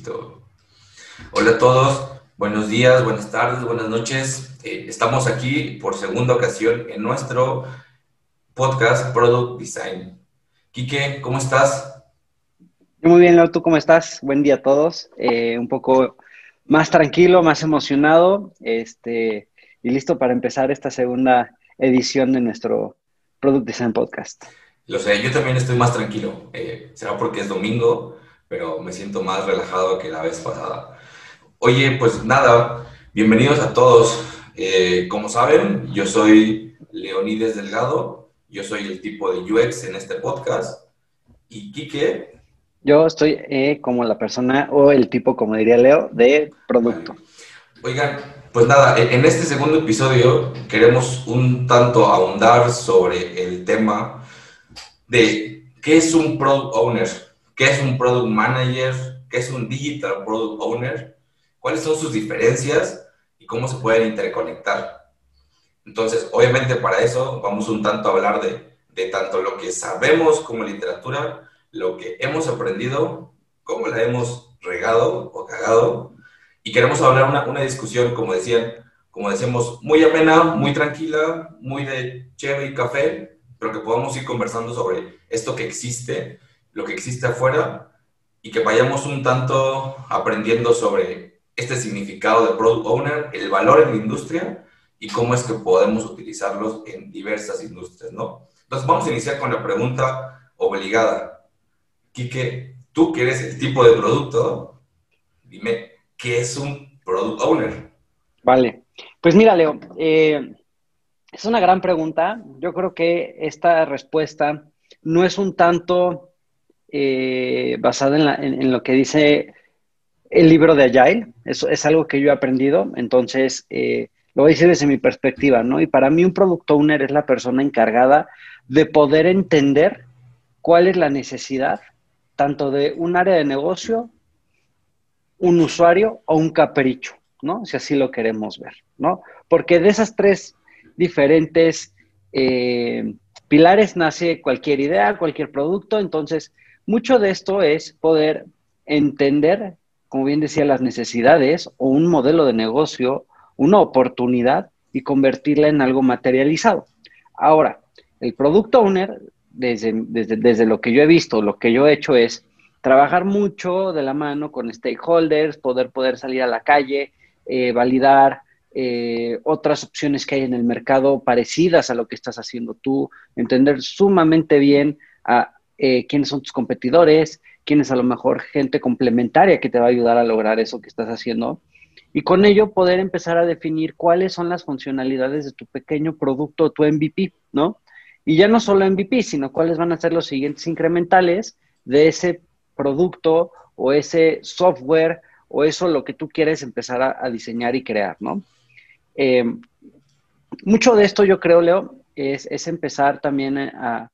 Listo. Hola a todos, buenos días, buenas tardes, buenas noches. Eh, estamos aquí por segunda ocasión en nuestro podcast Product Design. Quique, ¿cómo estás? Muy bien, Leo, ¿tú cómo estás? Buen día a todos. Eh, un poco más tranquilo, más emocionado este, y listo para empezar esta segunda edición de nuestro Product Design Podcast. Lo sé, yo también estoy más tranquilo. Eh, será porque es domingo, pero me siento más relajado que la vez pasada. Oye, pues nada, bienvenidos a todos. Eh, como saben, yo soy Leonides Delgado, yo soy el tipo de UX en este podcast. Y Quique. Yo estoy eh, como la persona o el tipo, como diría Leo, de producto. Oigan, pues nada, en este segundo episodio queremos un tanto ahondar sobre el tema de qué es un product owner, qué es un product manager, qué es un digital product owner, cuáles son sus diferencias y cómo se pueden interconectar. Entonces, obviamente para eso vamos un tanto a hablar de, de tanto lo que sabemos como literatura, lo que hemos aprendido, cómo la hemos regado o cagado, y queremos hablar una, una discusión, como decían, como decíamos, muy amena, muy tranquila, muy de chévere y café, pero que podamos ir conversando sobre esto que existe, lo que existe afuera, y que vayamos un tanto aprendiendo sobre este significado de product owner, el valor en la industria y cómo es que podemos utilizarlos en diversas industrias, ¿no? Entonces vamos a iniciar con la pregunta obligada. Quique, tú que eres el tipo de producto, dime, ¿qué es un product owner? Vale, pues mira, Leo, eh, es una gran pregunta. Yo creo que esta respuesta no es un tanto eh, basada en, lo que dice el libro de Agile. Eso es algo que yo he aprendido. Entonces, eh, lo voy a decir desde mi perspectiva, ¿no? Y para mí un product owner es la persona encargada de poder entender cuál es la necesidad tanto de un área de negocio, un usuario o un capricho, ¿no? Si así lo queremos ver, ¿no? Porque de esas tres diferentes eh, pilares nace cualquier idea, cualquier producto. Entonces, mucho de esto es poder entender, como bien decía, las necesidades o un modelo de negocio, una oportunidad y convertirla en algo materializado. Ahora, el producto owner, desde, desde, lo que yo he visto, lo que yo he hecho es trabajar mucho de la mano con stakeholders, poder, poder salir a la calle, eh, validar, eh, otras opciones que hay en el mercado parecidas a lo que estás haciendo tú, entender sumamente bien a eh, quiénes son tus competidores, quién es a lo mejor gente complementaria que te va a ayudar a lograr eso que estás haciendo. Y con ello poder empezar a definir cuáles son las funcionalidades de tu pequeño producto, tu MVP, ¿no? Y ya no solo MVP, sino cuáles van a ser los siguientes incrementales de ese producto o ese software o eso lo que tú quieres empezar a diseñar y crear, ¿no? Eh, mucho de esto yo creo, Leo, es, empezar también a,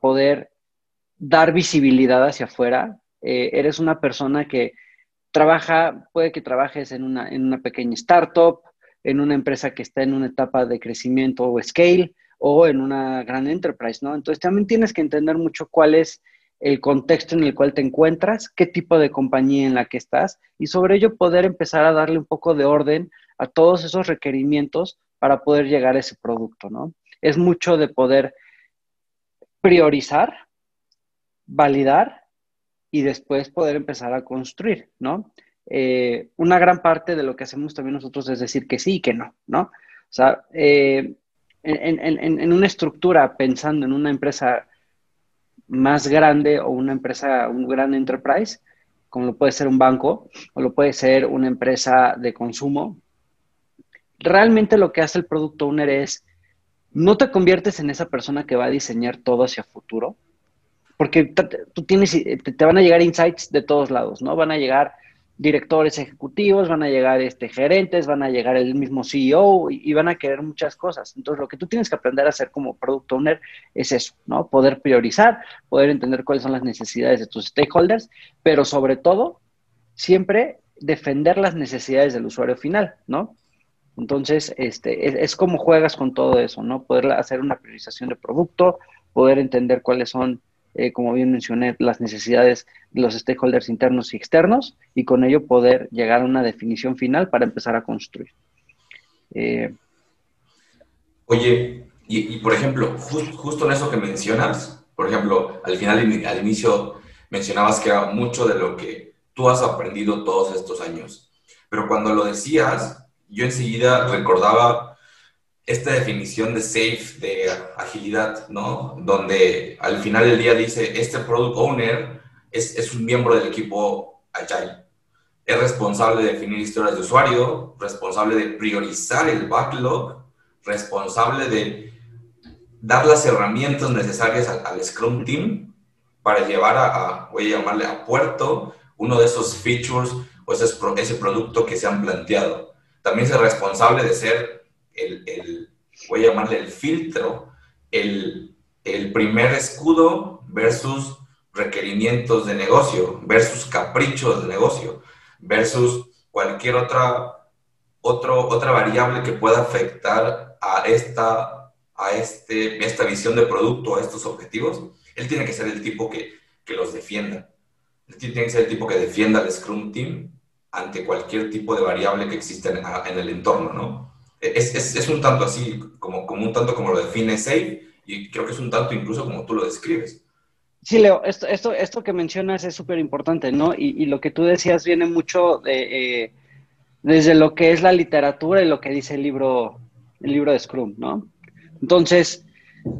poder dar visibilidad hacia afuera. Eh, eres una persona que trabaja, puede que trabajes en una, en una pequeña startup, en una empresa que está en una etapa de crecimiento o scale, o en una gran enterprise, ¿no? Entonces también tienes que entender mucho cuál es el contexto en el cual te encuentras, qué tipo de compañía en la que estás y sobre ello poder empezar a darle un poco de orden a todos esos requerimientos para poder llegar a ese producto, ¿no? Es mucho de poder priorizar, validar y después poder empezar a construir, ¿no? Eh, una gran parte de lo que hacemos también nosotros es decir que sí y que no, ¿no? O sea, eh, en, una estructura, pensando en una empresa más grande o una empresa, un gran enterprise, como lo puede ser un banco o lo puede ser una empresa de consumo, realmente lo que hace el producto owner es, no te conviertes en esa persona que va a diseñar todo hacia futuro, porque tú tienes, te van a llegar insights de todos lados, ¿no? Van a llegar directores ejecutivos, van a llegar este, gerentes, van a llegar el mismo CEO y, y, van a querer muchas cosas. Entonces, lo que tú tienes que aprender a hacer como product owner es eso, ¿no? Poder priorizar, poder entender cuáles son las necesidades de tus stakeholders, pero sobre todo, siempre defender las necesidades del usuario final, ¿no? Entonces, este, es, como juegas con todo eso, ¿no? Poder hacer una priorización de producto, poder entender cuáles son eh, como bien mencioné, las necesidades de los stakeholders internos y externos y con ello poder llegar a una definición final para empezar a construir. Eh, Oye, y, por ejemplo, justo en eso que mencionas, por ejemplo, al final, al inicio mencionabas que era mucho de lo que tú has aprendido todos estos años, pero cuando lo decías, yo enseguida recordaba esta definición de safe, de agilidad, ¿no? Donde al final del día dice, este product owner es, es un miembro del equipo Agile. Es responsable de definir historias de usuario, responsable de priorizar el backlog, responsable de dar las herramientas necesarias al, Scrum Team para llevar a, voy a llamarle a puerto, uno de esos features o ese, ese producto que se han planteado. También es responsable de ser el, el voy a llamarle el filtro, el, el primer escudo versus requerimientos de negocio, versus caprichos de negocio, versus cualquier otra, otro, otra variable que pueda afectar a esta, a este, esta visión de producto, a estos objetivos, él tiene que ser el tipo que, que los defienda. Él tiene que ser el tipo que defienda al Scrum Team ante cualquier tipo de variable que exista en, el entorno, ¿no? Es, es, es, un tanto así, como, como un tanto como lo define Safe, y creo que es un tanto incluso como tú lo describes. Sí, Leo, esto, esto, esto que mencionas es súper importante, ¿no? Y, y, lo que tú decías viene mucho de, eh, desde lo que es la literatura y lo que dice el libro, el libro de Scrum, ¿no? Entonces,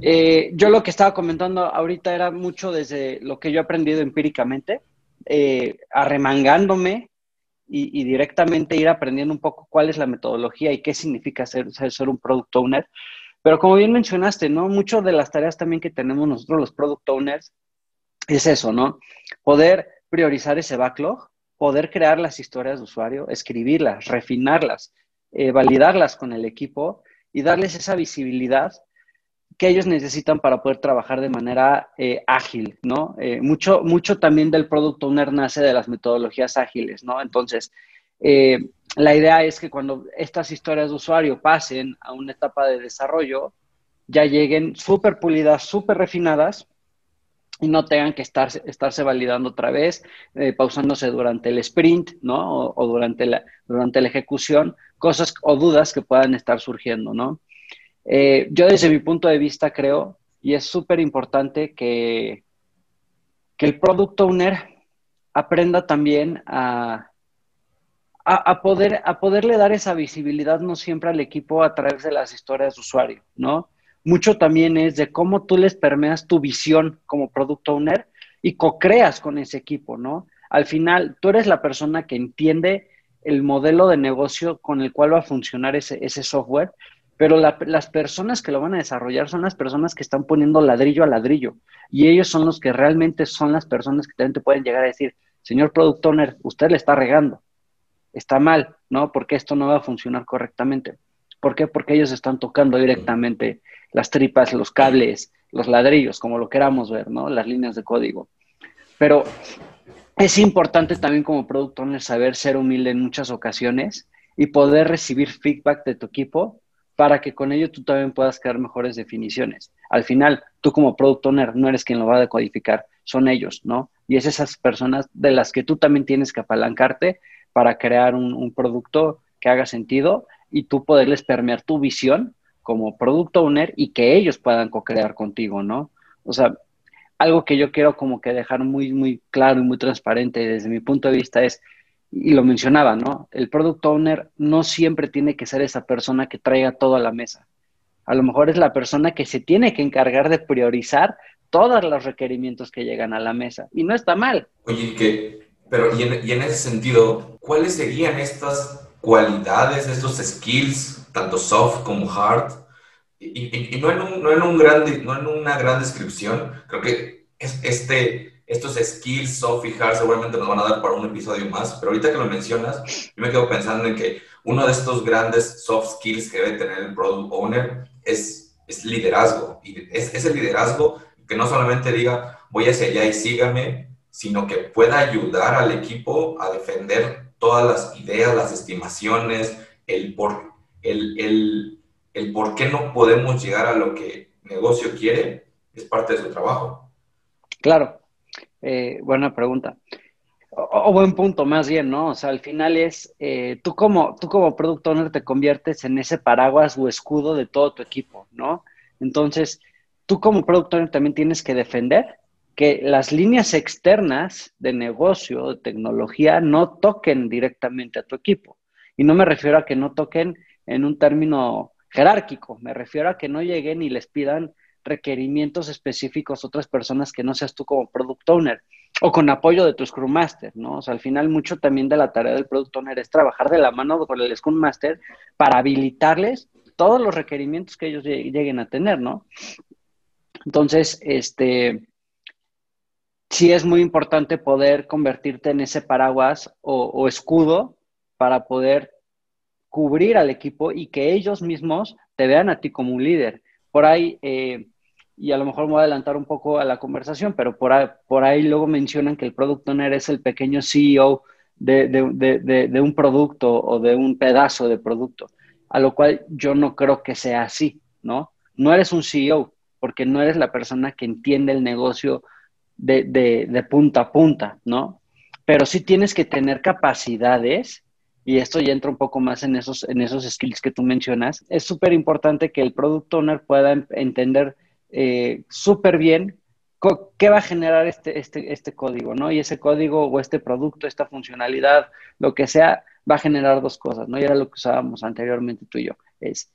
eh, yo lo que estaba comentando ahorita era mucho desde lo que yo he aprendido empíricamente, eh, arremangándome y, directamente ir aprendiendo un poco cuál es la metodología y qué significa ser, ser, un product owner. Pero como bien mencionaste, ¿no? Muchas de las tareas también que tenemos nosotros los product owners es eso, ¿no? Poder priorizar ese backlog, poder crear las historias de usuario, escribirlas, refinarlas, eh, validarlas con el equipo y darles esa visibilidad que ellos necesitan para poder trabajar de manera eh, ágil, ¿no? Eh, mucho, mucho también del Product Owner nace de las metodologías ágiles, ¿no? Entonces, eh, la idea es que cuando estas historias de usuario pasen a una etapa de desarrollo, ya lleguen súper pulidas, súper refinadas y no tengan que estarse, estarse validando otra vez, pausándose durante el sprint, ¿no? O, o, durante, la, durante la ejecución, cosas o dudas que puedan estar surgiendo, ¿no? Eh, yo desde mi punto de vista creo, y es súper importante que, que el product owner aprenda también a, a, poder, a poderle dar esa visibilidad no siempre al equipo a través de las historias de usuario, ¿no? Mucho también es de cómo tú les permeas tu visión como product owner y co-creas con ese equipo, ¿no? Al final, tú eres la persona que entiende el modelo de negocio con el cual va a funcionar ese, ese software, pero las personas que lo van a desarrollar son las personas que están poniendo ladrillo a ladrillo y ellos son los que realmente son las personas que también te pueden llegar a decir, señor product owner, usted le está regando, está mal, ¿no? Porque esto no va a funcionar correctamente. ¿Por qué? Porque ellos están tocando directamente las tripas, los cables, los ladrillos, como lo queramos ver, ¿no? Las líneas de código. Pero es importante también como product owner saber ser humilde en muchas ocasiones y poder recibir feedback de tu equipo para que con ello tú también puedas crear mejores definiciones. Al final, tú como product owner no eres quien lo va a decodificar, son ellos, ¿no? Y es esas personas de las que tú también tienes que apalancarte para crear un, producto que haga sentido y tú poderles permear tu visión como product owner y que ellos puedan co-crear contigo, ¿no? O sea, algo que yo quiero como que dejar muy, muy claro y muy transparente desde mi punto de vista es, y lo mencionaba, ¿no? El product owner no siempre tiene que ser esa persona que traiga todo a la mesa. A lo mejor es la persona que se tiene que encargar de priorizar todos los requerimientos que llegan a la mesa. Y no está mal. Oye, que, pero y en, ese sentido, ¿cuáles serían estas cualidades, estos skills, tanto soft como hard? Y, no, en no, un gran, no una gran descripción, creo que es, este estos skills soft y hard seguramente nos van a dar para un episodio más, pero ahorita que lo mencionas, yo me quedo pensando en que uno de estos grandes soft skills que debe tener el product owner es, es liderazgo. Y es, ese liderazgo que no solamente diga voy hacia allá y sígame, sino que pueda ayudar al equipo a defender todas las ideas, las estimaciones, el por, el, el, el por qué no podemos llegar a lo que el negocio quiere, es parte de su trabajo. Claro, eh, buena pregunta. O, buen punto, más bien, ¿no? O sea, al final es, eh, tú, como, tú como product owner te conviertes en ese paraguas o escudo de todo tu equipo, ¿no? Entonces, tú como product owner también tienes que defender que las líneas externas de negocio, de tecnología, no toquen directamente a tu equipo. Y no me refiero a que no toquen en un término jerárquico, me refiero a que no lleguen y les pidan requerimientos específicos otras personas que no seas tú como product owner o con apoyo de tu Scrum Master, ¿no? O sea, al final mucho también de la tarea del Product Owner es trabajar de la mano con el Scrum Master para habilitarles todos los requerimientos que ellos lleguen a tener, ¿no? Entonces, este, sí es muy importante poder convertirte en ese paraguas o, escudo para poder cubrir al equipo y que ellos mismos te vean a ti como un líder. Por ahí, eh, y a lo mejor me voy a adelantar un poco a la conversación, pero por ahí, por ahí luego mencionan que el product owner es el pequeño CEO de, un producto o de un pedazo de producto, a lo cual yo no creo que sea así, ¿no? No eres un CEO, porque no eres la persona que entiende el negocio de, punta a punta, ¿no? Pero sí tienes que tener capacidades, y esto ya entra un poco más en esos, en esos skills que tú mencionas, es súper importante que el product owner pueda entender eh, súper bien qué va a generar este, este, este código, ¿no? Y ese código o este producto, esta funcionalidad, lo que sea, va a generar dos cosas, ¿no? Y era lo que usábamos anteriormente tú y yo, es,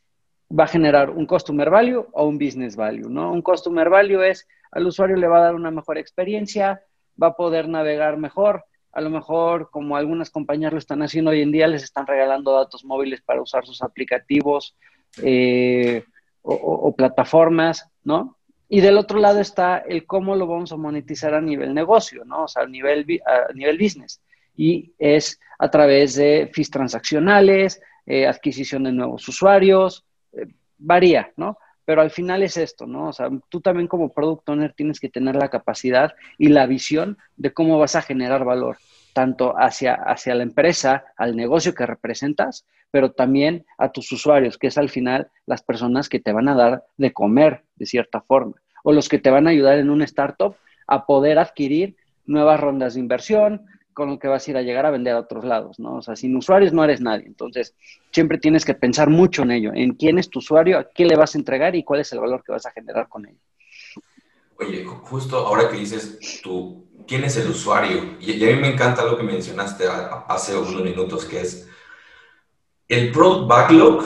va a generar un customer value o un business value, ¿no? Un customer value es, al usuario le va a dar una mejor experiencia, va a poder navegar mejor, a lo mejor como algunas compañías lo están haciendo hoy en día, les están regalando datos móviles para usar sus aplicativos eh, o plataformas, ¿no? Y del otro lado está el cómo lo vamos a monetizar a nivel negocio, ¿no? O sea, a nivel, a nivel business. Y es a través de fees transaccionales, eh, adquisición de nuevos usuarios, eh, varía, ¿no? Pero al final es esto, ¿no? O sea, tú también como product owner tienes que tener la capacidad y la visión de cómo vas a generar valor, tanto hacia, hacia la empresa, al negocio que representas, pero también a tus usuarios, que es al final las personas que te van a dar de comer de cierta forma, o los que te van a ayudar en un startup a poder adquirir nuevas rondas de inversión, con lo que vas a ir a llegar a vender a otros lados, ¿no? O sea, sin usuarios no eres nadie. Entonces, siempre tienes que pensar mucho en ello, en quién es tu usuario, a qué le vas a entregar y cuál es el valor que vas a generar con ello. Oye, justo ahora que dices tú, ¿quién es el usuario? Y, a mí me encanta lo que mencionaste hace unos minutos, que es el Product Backlog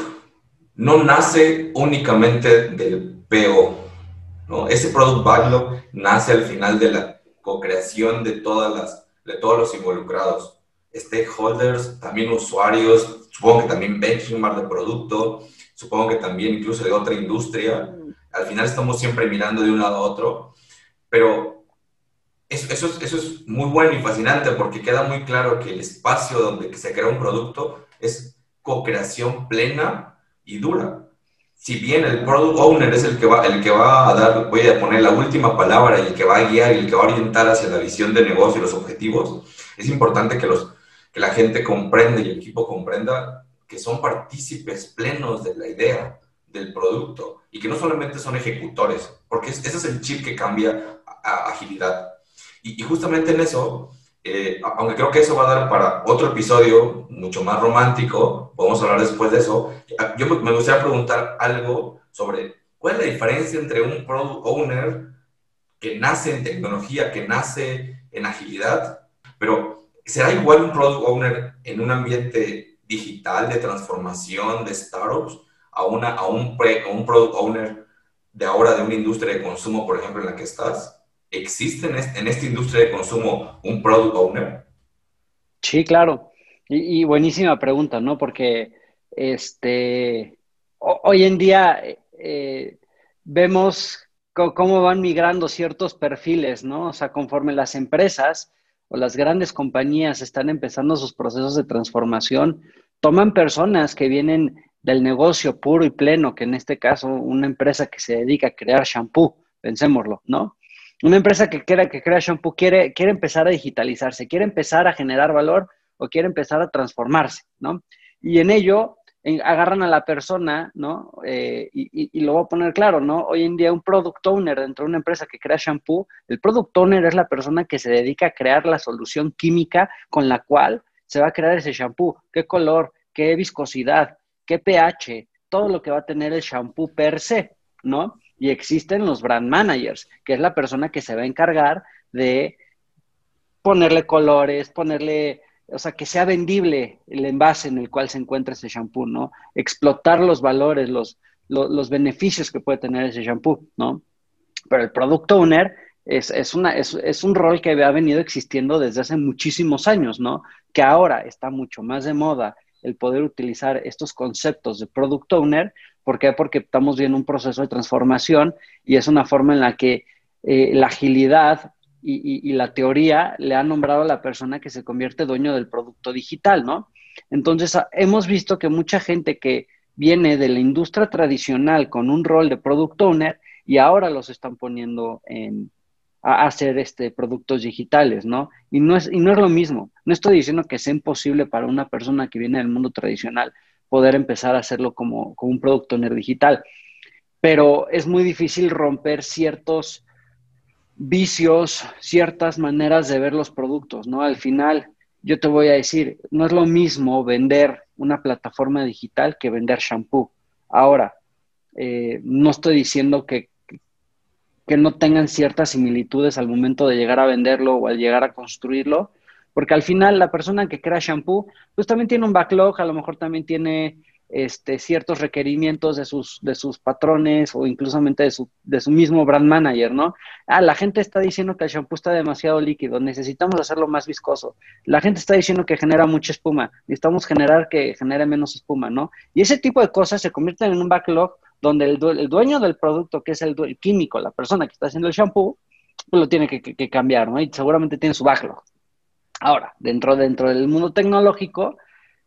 no nace únicamente del PO, ¿no? Ese Product Backlog nace al final de la co-creación de, todas las, de todos los involucrados, stakeholders, también usuarios, supongo que también benchmark de producto, supongo que también incluso de otra industria. Al final estamos siempre mirando de un lado a otro, pero eso, eso, eso es muy bueno y fascinante porque queda muy claro que el espacio donde se crea un producto es co-creación plena y dura. Si bien el product owner es el que, va, el que va a dar, voy a poner la última palabra y el que va a guiar y el que va a orientar hacia la visión de negocio y los objetivos, es importante que, los, que la gente comprenda y el equipo comprenda que son partícipes plenos de la idea del producto y que no solamente son ejecutores, porque ese es el chip que cambia a, agilidad. Y, y, justamente en eso eh, aunque creo que eso va a dar para otro episodio mucho más romántico, podemos hablar después de eso. Yo me gustaría preguntar algo sobre cuál es la diferencia entre un product owner que nace en tecnología, que nace en agilidad, pero ¿será igual un product owner en un ambiente digital de transformación de startups a, una, a, un, a un product owner de ahora de una industria de consumo, por ejemplo, en la que estás? ¿Existe en, esta industria de consumo un product owner? Sí, claro. Y, buenísima pregunta, ¿no? Porque este, hoy en día eh, vemos cómo van migrando ciertos perfiles, ¿no? O sea, conforme las empresas o las grandes compañías están empezando sus procesos de transformación, toman personas que vienen del negocio puro y pleno, que en este caso una empresa que se dedica a crear shampoo, pensémoslo, ¿no? Una empresa que, quiera, que crea shampoo quiere, quiere empezar a digitalizarse, quiere empezar a generar valor o quiere empezar a transformarse, ¿no? Y en ello agarran a la persona, ¿no? Eh, y, lo voy a poner claro, ¿no? Hoy en día un product owner dentro de una empresa que crea shampoo, el product owner es la persona que se dedica a crear la solución química con la cual se va a crear ese shampoo. ¿Qué color? ¿Qué viscosidad? ¿Qué pH? Todo lo que va a tener el shampoo per se, ¿no? Y existen los brand managers, que es la persona que se va a encargar de ponerle colores, ponerle o sea, que sea vendible el envase en el cual se encuentra ese shampoo, ¿no? Explotar los valores, los, los, beneficios que puede tener ese shampoo, ¿no? Pero el product owner es, es, una, es, es, un rol que ha venido existiendo desde hace muchísimos años, ¿no? Que ahora está mucho más de moda el poder utilizar estos conceptos de product owner. ¿Por qué? Porque estamos viendo un proceso de transformación y es una forma en la que eh, la agilidad y, la teoría le ha nombrado a la persona que se convierte dueño del producto digital, ¿no? Entonces, hemos visto que mucha gente que viene de la industria tradicional con un rol de product owner y ahora los están poniendo en, a hacer este, productos digitales, ¿no? Y no, es, y no es lo mismo. No estoy diciendo que sea imposible para una persona que viene del mundo tradicional poder empezar a hacerlo como, como un product owner digital, pero es muy difícil romper ciertos vicios, ciertas maneras de ver los productos, ¿no? Al final, yo te voy a decir, no es lo mismo vender una plataforma digital que vender shampoo. Ahora, eh, no estoy diciendo que, que no tengan ciertas similitudes al momento de llegar a venderlo o al llegar a construirlo, porque al final la persona que crea shampoo, pues también tiene un backlog, a lo mejor también tiene este, ciertos requerimientos de sus, patrones o incluso de su, de su mismo brand manager, ¿no? Ah, la gente está diciendo que el shampoo está demasiado líquido, necesitamos hacerlo más viscoso. La gente está diciendo que genera mucha espuma, necesitamos generar que genere menos espuma, ¿no? Y ese tipo de cosas se convierten en un backlog donde el, dueño del producto, que es el, químico, la persona que está haciendo el shampoo, pues lo tiene que, que, cambiar, ¿no? Y seguramente tiene su backlog. Ahora, dentro, dentro del mundo tecnológico,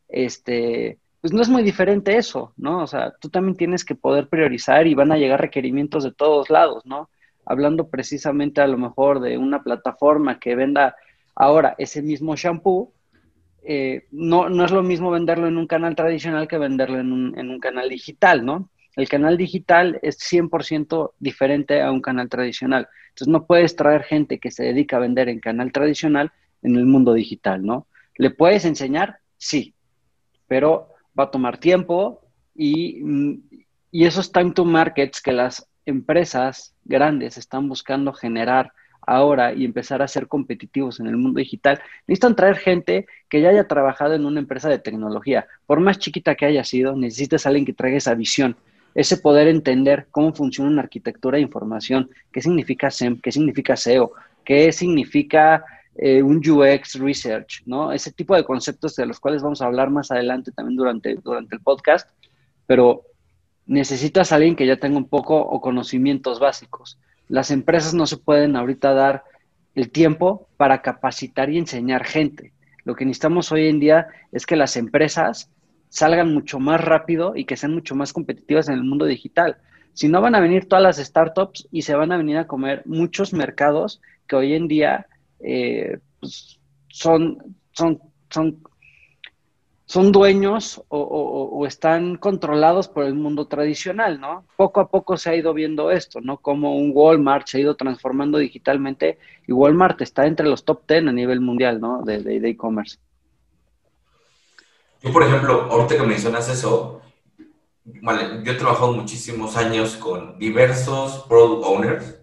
este, pues no es muy diferente eso, ¿no? O sea, tú también tienes que poder priorizar y van a llegar requerimientos de todos lados, ¿no? Hablando precisamente a lo mejor de una plataforma que venda ahora ese mismo shampoo, eh, no, no es lo mismo venderlo en un canal tradicional que venderlo en un, en un canal digital, ¿no? El canal digital es 100% diferente a un canal tradicional. Entonces no puedes traer gente que se dedica a vender en canal tradicional en el mundo digital, ¿no? ¿Le puedes enseñar? Sí, pero va a tomar tiempo y, y esos time to markets que las empresas grandes están buscando generar ahora y empezar a ser competitivos en el mundo digital, necesitan traer gente que ya haya trabajado en una empresa de tecnología. Por más chiquita que haya sido, necesitas alguien que traiga esa visión, ese poder entender cómo funciona una arquitectura de información, qué significa SEM, qué significa SEO, qué significa eh, un UX research, ¿no? Ese tipo de conceptos de los cuales vamos a hablar más adelante también durante, durante el podcast, pero necesitas a alguien que ya tenga un poco o conocimientos básicos. Las empresas no se pueden ahorita dar el tiempo para capacitar y enseñar gente. Lo que necesitamos hoy en día es que las empresas salgan mucho más rápido y que sean mucho más competitivas en el mundo digital. Si no, van a venir todas las startups y se van a venir a comer muchos mercados que hoy en día eh, pues, son, son, son, son dueños o, están controlados por el mundo tradicional, ¿no? Poco a poco se ha ido viendo esto, ¿no? Como un Walmart se ha ido transformando digitalmente y Walmart está entre los top 10 a nivel mundial, ¿no? De e-commerce. Yo, por ejemplo, ahorita que mencionas eso, yo he trabajado muchísimos años con diversos product owners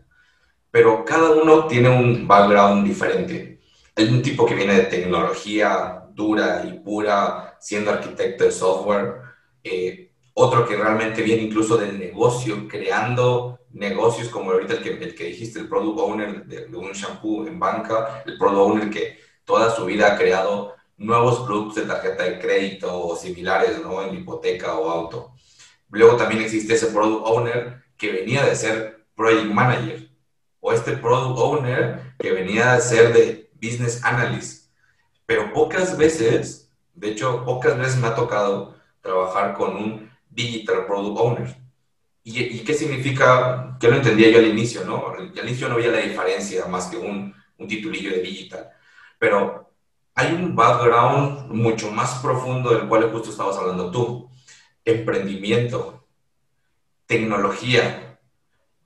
pero cada uno tiene un background diferente. Hay un tipo que viene de tecnología dura y pura, siendo arquitecto de software, eh, otro que realmente viene incluso del negocio, creando negocios como ahorita el que, el dijiste, el product owner de, un shampoo en banca, el product owner que toda su vida ha creado nuevos productos de tarjeta de crédito o similares, ¿no? En hipoteca o auto. Luego también existe ese product owner que venía de ser project manager, o este product owner que venía a ser de business analyst. Pero pocas veces, de hecho, pocas veces me ha tocado trabajar con un digital product owner. ¿Y, qué significa? Que lo entendía yo al inicio, ¿no? Al inicio no había la diferencia más que un, un titulillo de digital. Pero hay un background mucho más profundo del cual justo estabas hablando tú. emprendimiento, tecnología,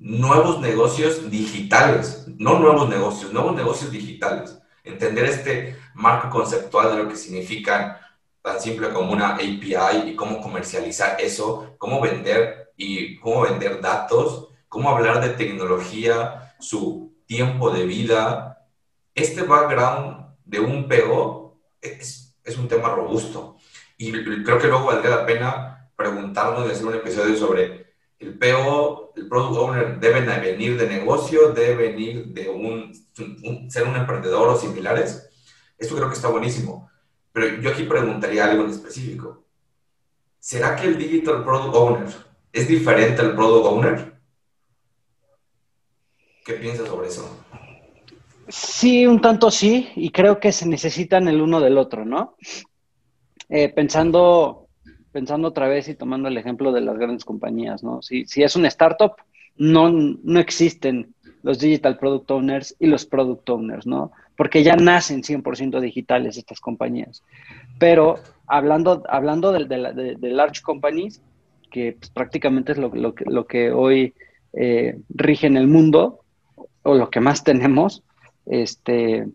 nuevos negocios digitales, no nuevos negocios, nuevos negocios digitales. Entender este marco conceptual de lo que significan tan simple como una API y cómo comercializar eso, cómo vender y cómo vender datos, cómo hablar de tecnología, su tiempo de vida. Este background de un PO es, es un tema robusto y creo que luego valdría la pena preguntarnos y hacer un episodio sobre el PO, el Product Owner, deben venir de negocio, debe venir de un, ser un emprendedor o similares. Esto creo que está buenísimo. Pero yo aquí preguntaría algo en específico. ¿Será que el Digital Product Owner es diferente al Product Owner? ¿Qué piensas sobre eso? Sí, un tanto sí, y creo que se necesitan el uno del otro, ¿no? Eh, pensando, pensando otra vez y tomando el ejemplo de las grandes compañías, ¿no? Si, es una startup, no, no existen los digital product owners y los product owners, ¿no? Porque ya nacen 100% digitales estas compañías. Pero hablando, hablando de, de, large companies, que pues, prácticamente es lo, lo, que, lo que hoy eh, rige en el mundo, o lo que más tenemos, este,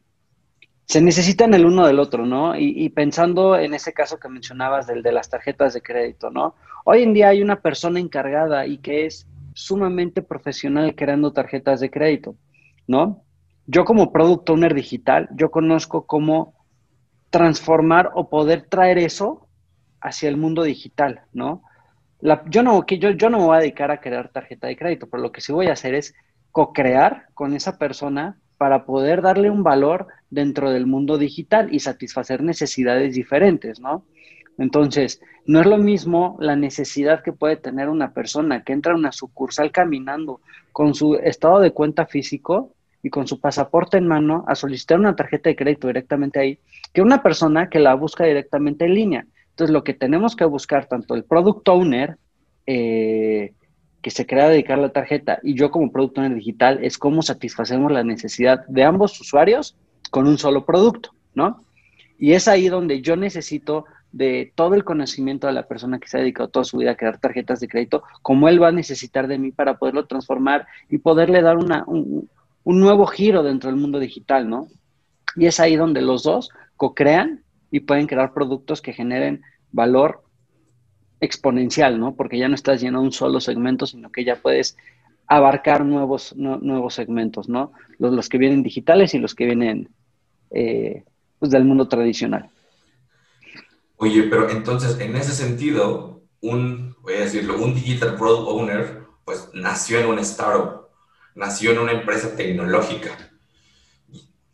se necesitan el uno del otro, ¿no? Y, pensando en ese caso que mencionabas del de las tarjetas de crédito, ¿no? Hoy en día hay una persona encargada y que es sumamente profesional creando tarjetas de crédito, ¿no? Yo como product owner digital, yo conozco cómo transformar o poder traer eso hacia el mundo digital, ¿no? yo, no yo, yo no me voy a dedicar a crear tarjeta de crédito, pero lo que sí voy a hacer es co-crear con esa persona para poder darle un valor dentro del mundo digital y satisfacer necesidades diferentes, ¿no? Entonces, no es lo mismo la necesidad que puede tener una persona que entra a una sucursal caminando con su estado de cuenta físico y con su pasaporte en mano a solicitar una tarjeta de crédito directamente ahí, que una persona que la busca directamente en línea. Entonces, lo que tenemos que buscar, tanto el product owner, eh, que se crea dedicar la tarjeta y yo como producto en digital es cómo satisfacemos la necesidad de ambos usuarios con un solo producto, ¿no? Y es ahí donde yo necesito de todo el conocimiento de la persona que se ha dedicado toda su vida a crear tarjetas de crédito, como él va a necesitar de mí para poderlo transformar y poderle dar una, un, un nuevo giro dentro del mundo digital, ¿no? Y es ahí donde los dos co-crean y pueden crear productos que generen valor exponencial, ¿no? Porque ya no estás lleno de un solo segmento, sino que ya puedes abarcar nuevos, nuevos segmentos, ¿no? Los, que vienen digitales y los que vienen eh, pues del mundo tradicional. Oye, pero entonces, en ese sentido, un, voy a decirlo, un digital product owner, pues nació en un startup, nació en una empresa tecnológica.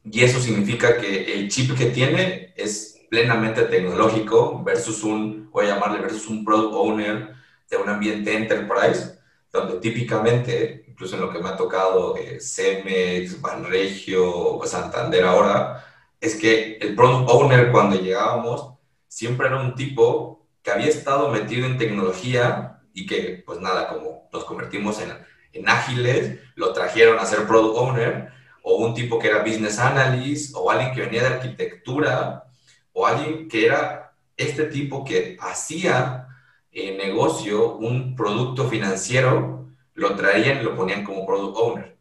Y eso significa que el chip que tiene es plenamente tecnológico versus un, voy a llamarle, versus un product owner de un ambiente enterprise, donde típicamente, incluso en lo que me ha tocado eh, Cemex, Banregio, Santander ahora, es que el product owner cuando llegábamos siempre era un tipo que había estado metido en tecnología y que, pues nada, como nos convertimos en, en ágiles, lo trajeron a ser product owner, o un tipo que era business analyst, o alguien que venía de arquitectura, o alguien que era este tipo que hacía eh, negocio, un producto financiero, lo traían y lo ponían como product owner.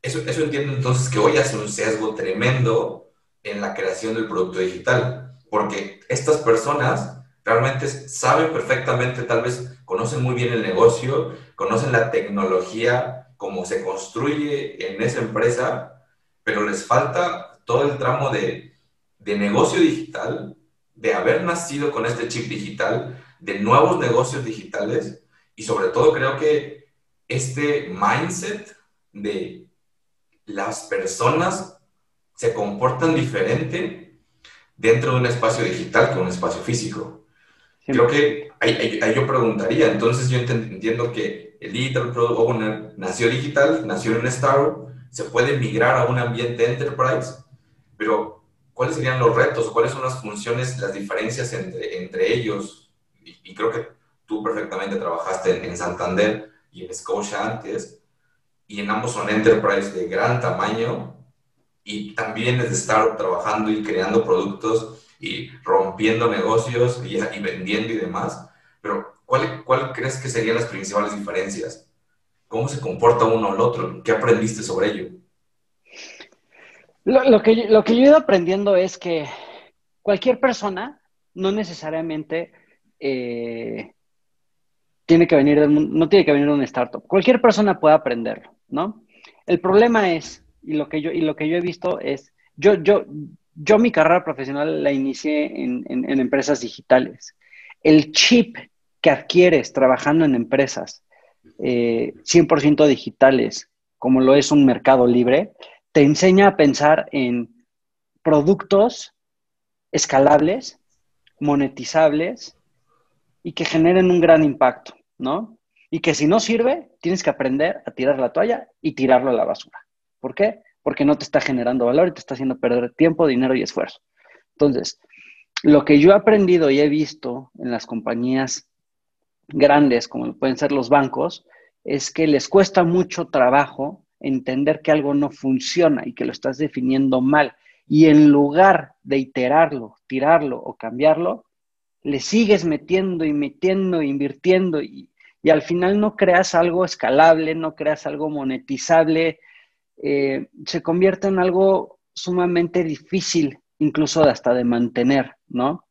Eso, eso entiendo entonces que hoy hace un sesgo tremendo en la creación del producto digital, porque estas personas realmente saben perfectamente, tal vez conocen muy bien el negocio, conocen la tecnología, cómo se construye en esa empresa, pero les falta todo el tramo de de negocio digital, de haber nacido con este chip digital, de nuevos negocios digitales y sobre todo creo que este mindset de las personas se comportan diferente dentro de un espacio digital que un espacio físico. Creo que ahí, yo preguntaría, entonces yo entiendo que el Digital Product Owner nació digital, nació en un startup, se puede migrar a un ambiente enterprise, pero cuáles serían los retos o cuáles son las funciones, las diferencias entre, entre ellos. Y, creo que tú perfectamente trabajaste en, Santander y en Scotia antes, y en ambos son enterprise de gran tamaño, y también es de estar trabajando y creando productos y rompiendo negocios y, y vendiendo y demás. Pero ¿cuál, ¿cuál crees que serían las principales diferencias? ¿Cómo se comporta uno al otro? ¿Qué aprendiste sobre ello? Lo, que, lo que yo he ido aprendiendo es que cualquier persona, no necesariamente eh, tiene que venir no tiene que venir de un startup. Cualquier persona puede aprenderlo, ¿no? El problema es, y lo que yo, y lo que yo he visto es, yo, yo, yo mi carrera profesional la inicié en, en empresas digitales. El chip que adquieres trabajando en empresas 100% eh, digitales, como lo es un mercado libre, te enseña a pensar en productos escalables, monetizables y que generen un gran impacto, ¿no? Y que si no sirve, tienes que aprender a tirar la toalla y tirarlo a la basura. ¿Por qué? Porque no te está generando valor y te está haciendo perder tiempo, dinero y esfuerzo. Entonces, lo que yo he aprendido y he visto en las compañías grandes, como pueden ser los bancos, es que les cuesta mucho trabajo entender que algo no funciona y que lo estás definiendo mal. Y en lugar de iterarlo, tirarlo o cambiarlo, le sigues metiendo y metiendo, invirtiendo y, al final no creas algo escalable, no creas algo monetizable, eh, se convierte en algo sumamente difícil, incluso hasta de mantener, ¿no?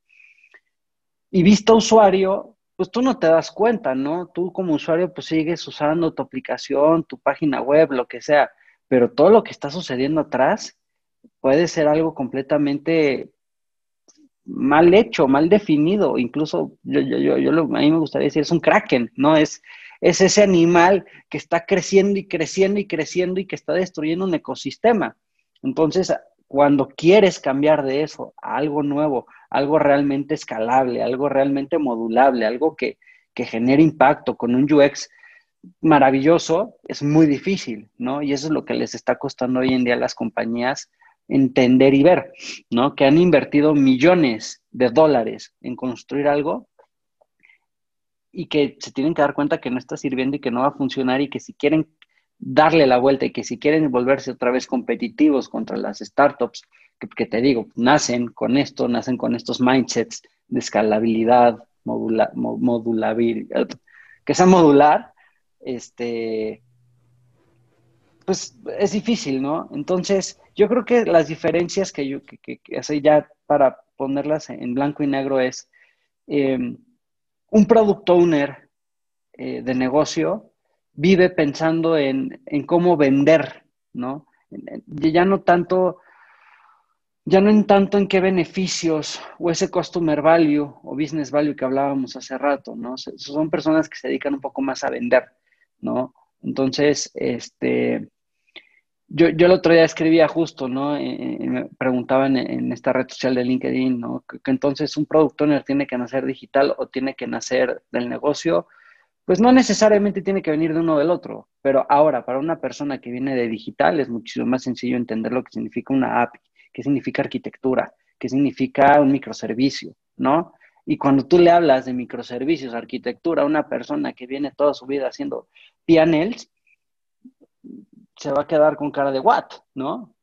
Y visto usuario, pues tú no te das cuenta, ¿no? Tú como usuario pues sigues usando tu aplicación, tu página web, lo que sea, pero todo lo que está sucediendo atrás puede ser algo completamente mal hecho, mal definido, incluso yo, yo, yo, yo a mí me gustaría decir, es un kraken, ¿no? Es, es ese animal que está creciendo y creciendo y creciendo y que está destruyendo un ecosistema. Entonces, cuando quieres cambiar de eso a algo nuevo, algo realmente escalable, algo realmente modulable, algo que, genere impacto con un UX maravilloso, es muy difícil, ¿no? Y eso es lo que les está costando hoy en día a las compañías entender y ver, ¿no? Que han invertido millones de dólares en construir algo y que se tienen que dar cuenta que no está sirviendo y que no va a funcionar y que si quieren darle la vuelta y que si quieren volverse otra vez competitivos contra las startups que, te digo, nacen con esto, nacen con estos mindsets de escalabilidad, modulabilidad, que sea modular, este, pues es difícil, ¿no? Entonces, yo creo que las diferencias que yo, que, que, ya para ponerlas en blanco y negro es em, un product owner eh, de negocio vive pensando en, en, cómo vender, ¿no? Ya no tanto ya no en tanto en qué beneficios o ese customer value o business value que hablábamos hace rato, ¿no? Son personas que se dedican un poco más a vender, ¿no? Entonces, este, yo, yo el otro día escribía justo, ¿no? Y, me preguntaban en, esta red social de LinkedIn, ¿no? Que, entonces un product owner tiene que nacer digital o tiene que nacer del negocio. Pues no necesariamente tiene que venir de uno del otro, pero ahora para una persona que viene de digital es muchísimo más sencillo entender lo que significa una API qué significa arquitectura, qué significa un microservicio, ¿no? Y cuando tú le hablas de microservicios, arquitectura a una persona que viene toda su vida haciendo pianels, se va a quedar con cara de what, ¿no?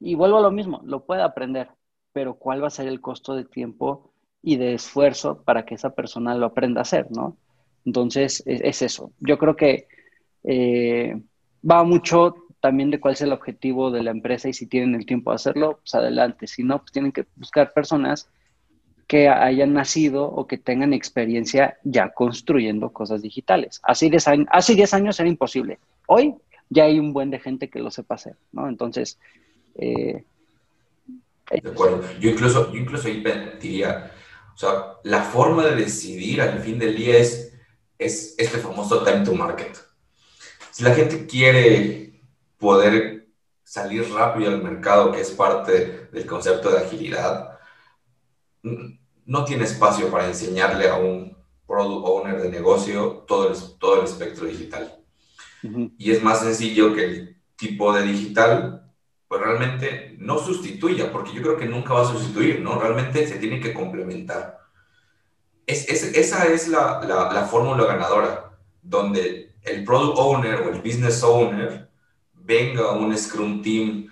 Y vuelvo a lo mismo, lo puede aprender, pero ¿cuál va a ser el costo de tiempo y de esfuerzo para que esa persona lo aprenda a hacer, ¿no? Entonces, es, eso. Yo creo que eh, va mucho también de cuál es el objetivo de la empresa y si tienen el tiempo de hacerlo, pues adelante. Si no, pues tienen que buscar personas que hayan nacido o que tengan experiencia ya construyendo cosas digitales. Hace 10 años, hace 10 años era imposible. Hoy ya hay un buen de gente que lo sepa hacer, ¿no? Entonces... Eh, de acuerdo. Yo incluso, yo incluso diría, o sea, la forma de decidir al fin del día es, es este famoso time to market. Si la gente quiere poder salir rápido al mercado, que es parte del concepto de agilidad, no tiene espacio para enseñarle a un product owner de negocio todo el, todo el espectro digital. Y es más sencillo que el tipo de digital, pues realmente no sustituya, porque yo creo que nunca va a sustituir, ¿no? Realmente se tiene que complementar. Es, esa es la, la, la fórmula ganadora, donde el product owner o el business owner venga un Scrum Team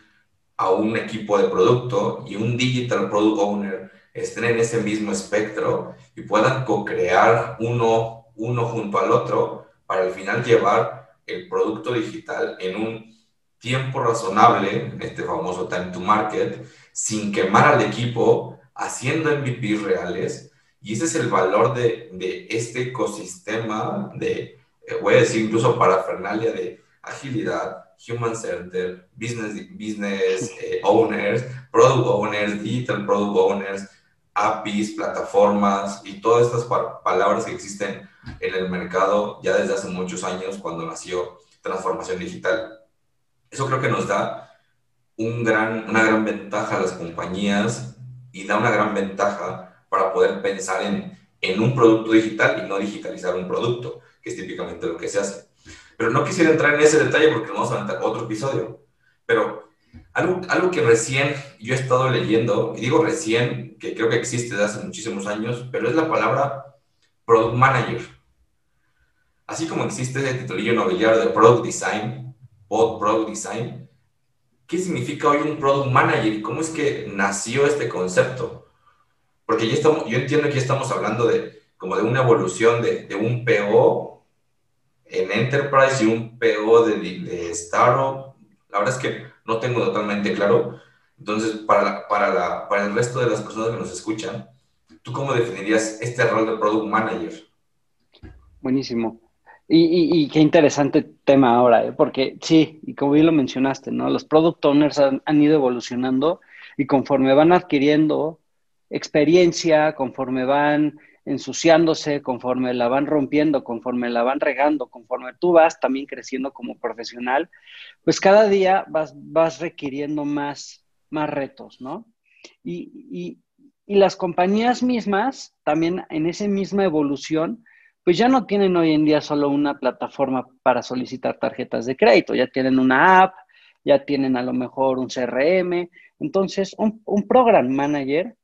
a un equipo de producto y un Digital Product Owner estén en ese mismo espectro y puedan co-crear uno uno junto al otro para al final llevar el producto digital en un tiempo razonable, este famoso time to market, sin quemar al equipo, haciendo MVPs reales. Y ese es el valor de, de este ecosistema de, eh, voy a decir incluso para Fernalia, de agilidad, human center, business, business eh, owners, product owners, digital product owners, APIs, plataformas y todas estas palabras que existen en el mercado ya desde hace muchos años cuando nació transformación digital. Eso creo que nos da un gran, una gran ventaja a las compañías y da una gran ventaja para poder pensar en, en un producto digital y no digitalizar un producto, que es típicamente lo que se hace. Pero no quisiera entrar en ese detalle porque vamos a otro episodio. Pero algo, algo que recién yo he estado leyendo, y digo recién, que creo que existe desde hace muchísimos años, pero es la palabra Product Manager. Así como existe ese titulillo nobiliario de Product Design, o Product Design, ¿qué significa hoy un Product Manager y cómo es que nació este concepto? Porque ya estamos, yo entiendo que ya estamos hablando de como de una evolución de, de un PO en Enterprise y un PO de, de Startup. La verdad es que no tengo totalmente claro. Entonces, para, para, la, para el resto de las personas que nos escuchan, ¿tú cómo definirías este rol de Product Manager? Buenísimo. Y, y, qué interesante tema ahora, ¿eh? porque sí, y como bien lo mencionaste, ¿no? Los product owners han, han, ido evolucionando y conforme van adquiriendo experiencia, conforme van ensuciándose, conforme la van rompiendo, conforme la van regando, conforme tú vas también creciendo como profesional, pues cada día vas, vas requiriendo más, más retos, ¿no? Y, y las compañías mismas, también en esa misma evolución, pues ya no tienen hoy en día solo una plataforma para solicitar tarjetas de crédito, ya tienen una app, ya tienen a lo mejor un CRM. Entonces, un, un program manager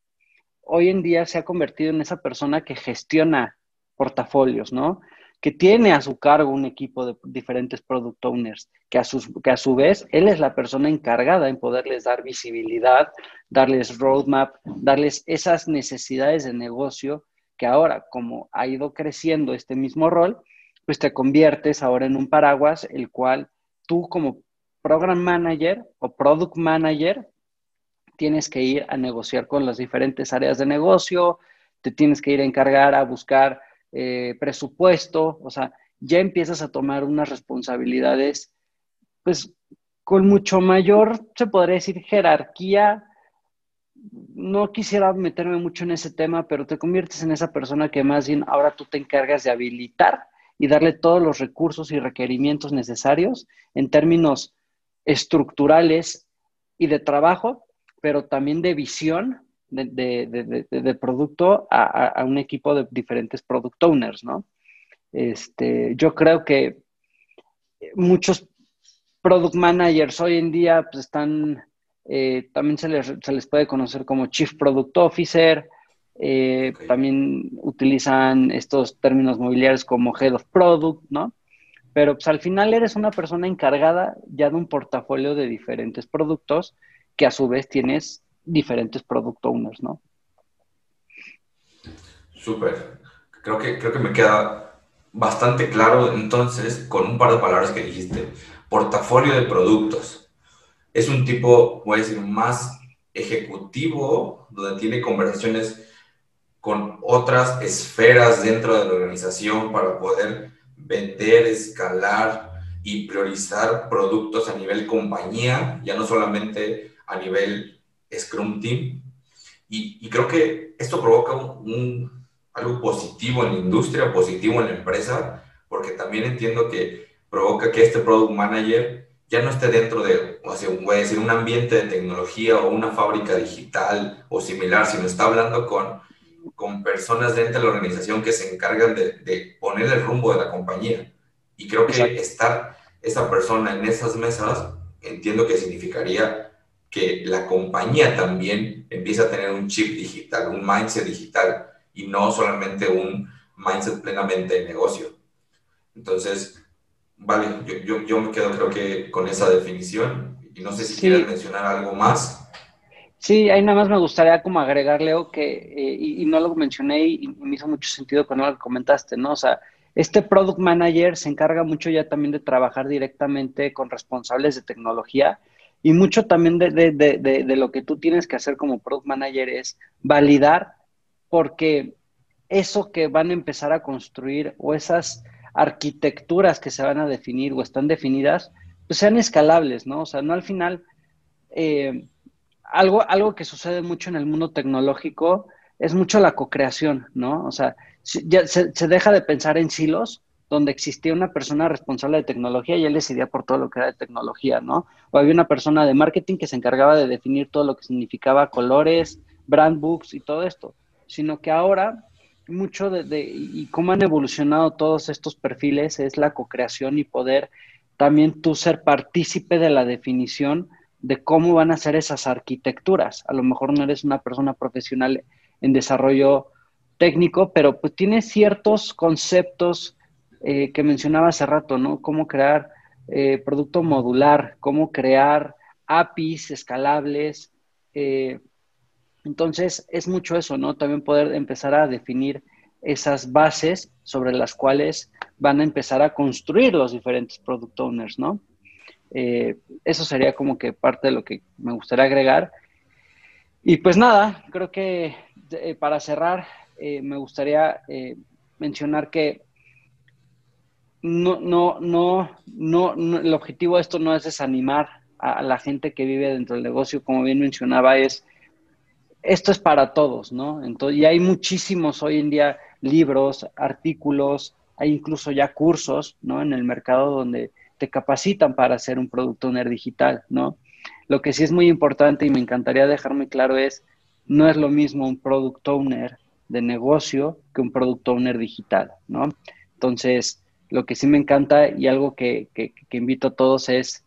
hoy en día se ha convertido en esa persona que gestiona portafolios, ¿no? Que tiene a su cargo un equipo de diferentes product owners, que a, sus, que a su vez él es la persona encargada en poderles dar visibilidad, darles roadmap, darles esas necesidades de negocio que ahora, como ha ido creciendo este mismo rol, pues te conviertes ahora en un paraguas, el cual tú como program manager o product manager tienes que ir a negociar con las diferentes áreas de negocio, te tienes que ir a encargar a buscar eh, presupuesto, o sea, ya empiezas a tomar unas responsabilidades, pues con mucho mayor, se podría decir, jerarquía. No quisiera meterme mucho en ese tema, pero te conviertes en esa persona que más bien ahora tú te encargas de habilitar y darle todos los recursos y requerimientos necesarios en términos estructurales y de trabajo pero también de visión de, producto a, un equipo de diferentes product owners, ¿no? Este, yo creo que muchos product managers hoy en día pues, están, eh, también se les, puede conocer como Chief Product Officer, eh, también utilizan estos términos mobiliarios como Head of Product, ¿no? Pero pues al final eres una persona encargada ya de un portafolio de diferentes productos que a su vez tienes diferentes product owners, ¿no? Súper. Creo que, creo que me queda bastante claro entonces con un par de palabras que dijiste. Portafolio de productos. Es un tipo, voy a decir, más ejecutivo, donde tiene conversaciones con otras esferas dentro de la organización para poder vender, escalar y priorizar productos a nivel compañía, ya no solamente a nivel Scrum Team. Y, creo que esto provoca un, algo positivo en la industria, positivo en la empresa, porque también entiendo que provoca que este Product Manager ya no esté dentro de, o sea, voy a decir, un ambiente de tecnología o una fábrica digital o similar, sino está hablando con, con personas dentro de la organización que se encargan de, de poner el rumbo de la compañía. Y creo que estar esa persona en esas mesas, entiendo que significaría que la compañía también empieza a tener un chip digital, un mindset digital y no solamente un mindset plenamente de negocio. Entonces, vale, yo, yo, me quedo creo que con esa definición y no sé si quieres mencionar algo más. Sí, ahí nada más me gustaría como agregarle que, eh, y, no lo mencioné y, me hizo mucho sentido cuando lo comentaste, ¿no? O sea, Este product manager se encarga mucho ya también de trabajar directamente con responsables de tecnología y mucho también de, lo que tú tienes que hacer como product manager es validar porque eso que van a empezar a construir o esas arquitecturas que se van a definir o están definidas, pues sean escalables, ¿no? O sea, no al final, eh, algo, algo que sucede mucho en el mundo tecnológico es mucho la co-creación, ¿no? O sea, ya se, deja de pensar en silos donde existía una persona responsable de tecnología y él decidía por todo lo que era de tecnología, ¿no? O había una persona de marketing que se encargaba de definir todo lo que significaba colores, brand books y todo esto, sino que ahora mucho de, y cómo han evolucionado todos estos perfiles es la co-creación y poder también tú ser partícipe de la definición de cómo van a ser esas arquitecturas. A lo mejor no eres una persona profesional en desarrollo técnico, pero pues tiene ciertos conceptos eh, que mencionaba hace rato, ¿no? Cómo crear eh, producto modular, cómo crear APIs escalables. Eh, entonces, es mucho eso, ¿no? También poder empezar a definir esas bases sobre las cuales van a empezar a construir los diferentes product owners, ¿no? eso sería como que parte de lo que me gustaría agregar. Y pues nada, creo que para cerrar, me gustaría mencionar que no, no, no, no, el objetivo de esto no es desanimar a, la gente que vive dentro del negocio, como bien mencionaba, es esto es para todos, ¿no? Entonces, y hay muchísimos hoy en día libros, artículos, hay incluso ya cursos, ¿no? En el mercado donde te capacitan para hacer un producto owner digital, ¿no? Lo que sí es muy importante y me encantaría dejar muy claro es, no es lo mismo un product owner de negocio que un product owner digital, ¿no? Entonces, lo que sí me encanta y algo que, invito a todos es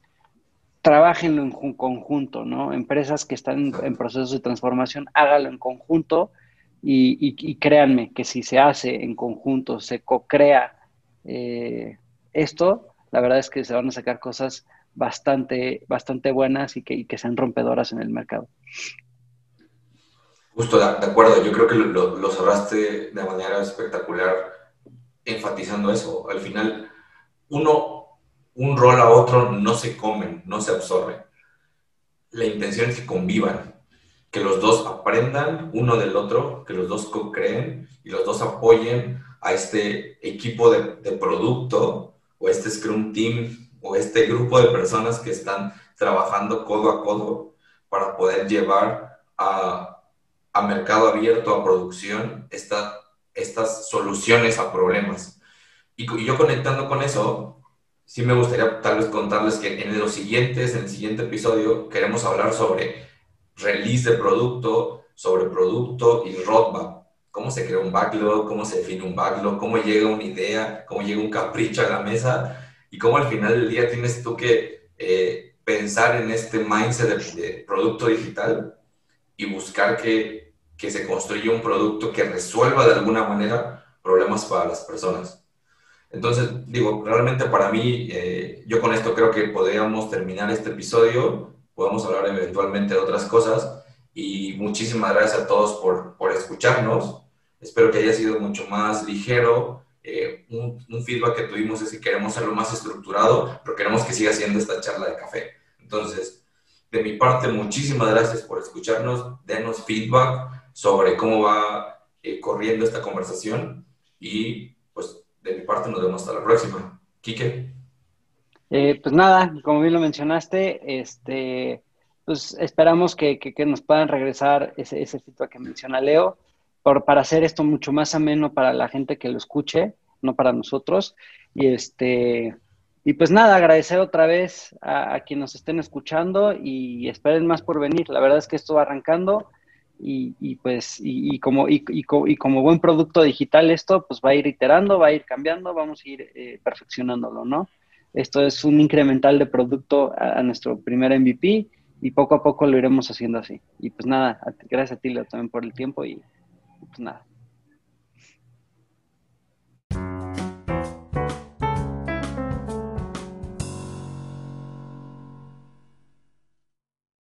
trabajenlo en conjunto, ¿no? Empresas que están en procesos de transformación, hágalo en conjunto y, créanme que si se hace en conjunto, se co-crea eh, esto, la verdad es que se van a sacar cosas bastante, bastante buenas y que, y que sean rompedoras en el mercado. Justo, de, acuerdo, yo creo que lo, lo, cerraste de manera espectacular enfatizando eso. Al final, uno, un rol a otro no se comen, no se absorben. La intención es que convivan, que los dos aprendan uno del otro, que los dos co-creen y los dos apoyen a este equipo de, producto o este Scrum Team o este grupo de personas que están trabajando codo a codo para poder llevar a a mercado abierto, a producción, esta, estas soluciones a problemas. Y, yo conectando con eso, sí me gustaría tal vez contarles que en los siguientes, en el siguiente episodio, queremos hablar sobre release de producto, sobre producto y roadmap. Cómo se crea un backlog, cómo se define un backlog, cómo llega una idea, cómo llega un capricho a la mesa y cómo al final del día tienes tú que eh, pensar en este mindset de, de producto digital y buscar que que se construya un producto que resuelva de alguna manera problemas para las personas. Entonces, digo, realmente para mí, eh, yo con esto creo que podríamos terminar este episodio, podemos hablar eventualmente de otras cosas y muchísimas gracias a todos por, por escucharnos. Espero que haya sido mucho más ligero. Eh, un, un, feedback que tuvimos es que queremos hacerlo más estructurado, pero queremos que siga siendo esta charla de café. Entonces, de mi parte, muchísimas gracias por escucharnos. Denos feedback sobre cómo va eh, corriendo esta conversación y pues de mi parte nos vemos hasta la próxima. Quique. Eh, pues nada, como bien lo mencionaste, este, pues esperamos que, que, nos puedan regresar ese, ese feedback que menciona Leo, por, para hacer esto mucho más ameno para la gente que lo escuche, no para nosotros. Y este, y pues nada, agradecer otra vez a, a quienes nos estén escuchando y esperen más por venir. La verdad es que esto va arrancando y, pues y, como, y, como buen producto digital esto pues va a ir iterando, va a ir cambiando, vamos a ir eh, perfeccionándolo, ¿no? Esto es un incremental de producto a, nuestro primer MVP y poco a poco lo iremos haciendo así. Y pues nada, gracias a ti Leo también por el tiempo y pues nada.